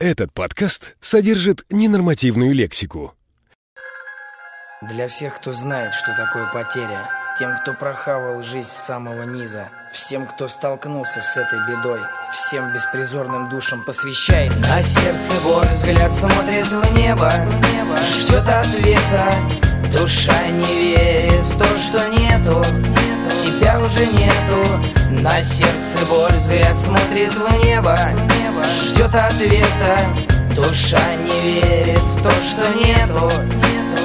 Этот подкаст содержит ненормативную лексику. Для всех, кто знает, что такое потеря, тем, кто прохавал жизнь с самого низа, всем, кто столкнулся с этой бедой, всем беспризорным душам посвящается. На сердце боль, взгляд смотрит в небо, ждет ответа. Душа не верит в то, что нету, себя уже нету. На сердце боль, взгляд смотрит в небо, ждет ответа. Душа не верит в то, что нету,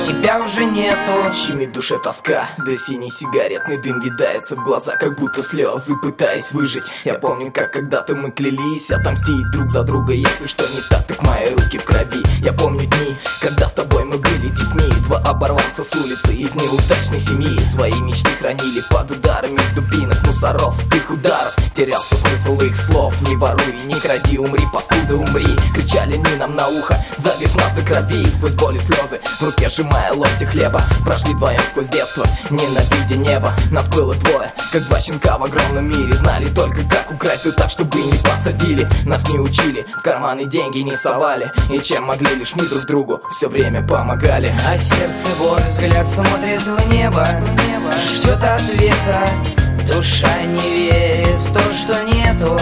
тебя уже нету. Щемит душе тоска, да синий сигаретный дым видается в глаза, как будто слезы, пытаясь выжить. Я помню, как когда-то мы клялись отомстить друг за друга, если что не так, так мои руки в крови. Я помню дни, когда с тобой мы были детьми, два оборванца с улицы из неудачной семьи, свои мечты хранили под ударами дубинок, мусоров, их ударов. Терялся смысл их слов, не воруй, не кради, умри, паскуда, умри. Кричали они нам на ухо, забив нас до крови, и сквозь боли слезы в руке сжимая локти хлеба. Прошли вдвоем сквозь детство, ненавидя небо. Нас было двое, как два щенка в огромном мире, знали только как украсть, да так, чтобы не посадили. Нас не учили, в карманы деньги не совали, и чем могли лишь мы друг другу все время помогали. А сердце боль, взгляд смотрит в небо, ждет ответа. Душа не верит в то, что нету,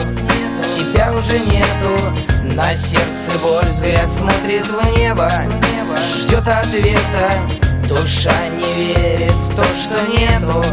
себя уже нету. На сердце боль, взгляд смотрит в небо, ждет ответа. Душа не верит в то, что нету,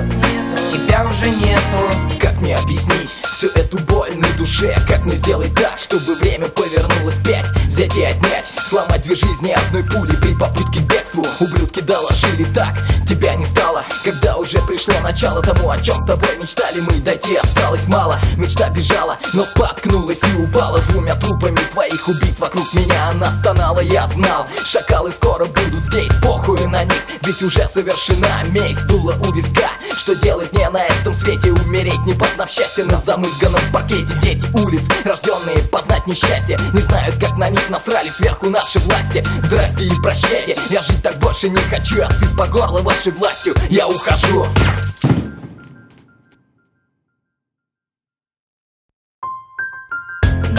тебя уже нету. Как мне объяснить всю эту боль на душе? Как мне сделать так, чтобы время повернулось пять? Взять и отнять, сломать две жизни одной пули При попытке к бегству ублюдки доложили так Тебя не стало, когда уже пришло начало тому, о чем с тобой мечтали мы Дойти осталось мало, мечта бежала, но споткнулась и упала Двумя трупами твоих убийц вокруг меня. Она стонала Я знал, шакалы скоро будут здесь, похуй на них Ведь уже совершена. Месть, дула у виска Что делать мне на этом свете, умереть не познав счастья На замызганном паркете дети улиц, рожденные познать несчастье. Не знают, как на них насрали сверху наши власти. Здрасте и прощайте, я жить так больше не хочу Я сыт по горло вашей властью, я ухожу.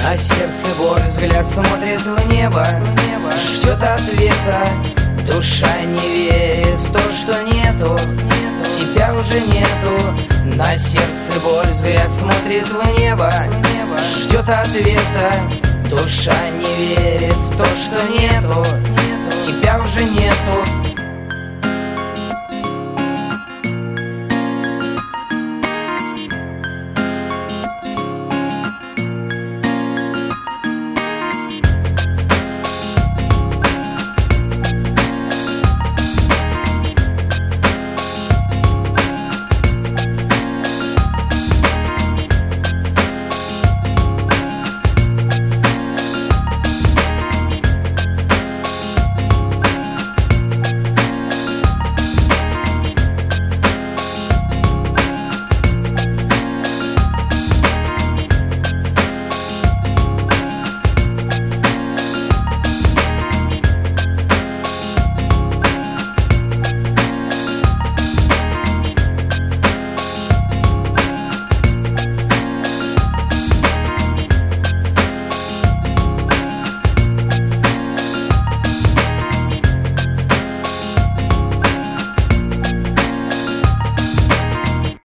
На сердце боль, взгляд смотрит в небо, ждет ответа. Душа не верит в то, что нету, себя уже нету. На сердце боль, взгляд смотрит в небо, ждет ответа. Душа не верит в то, что нету, тебя уже нету.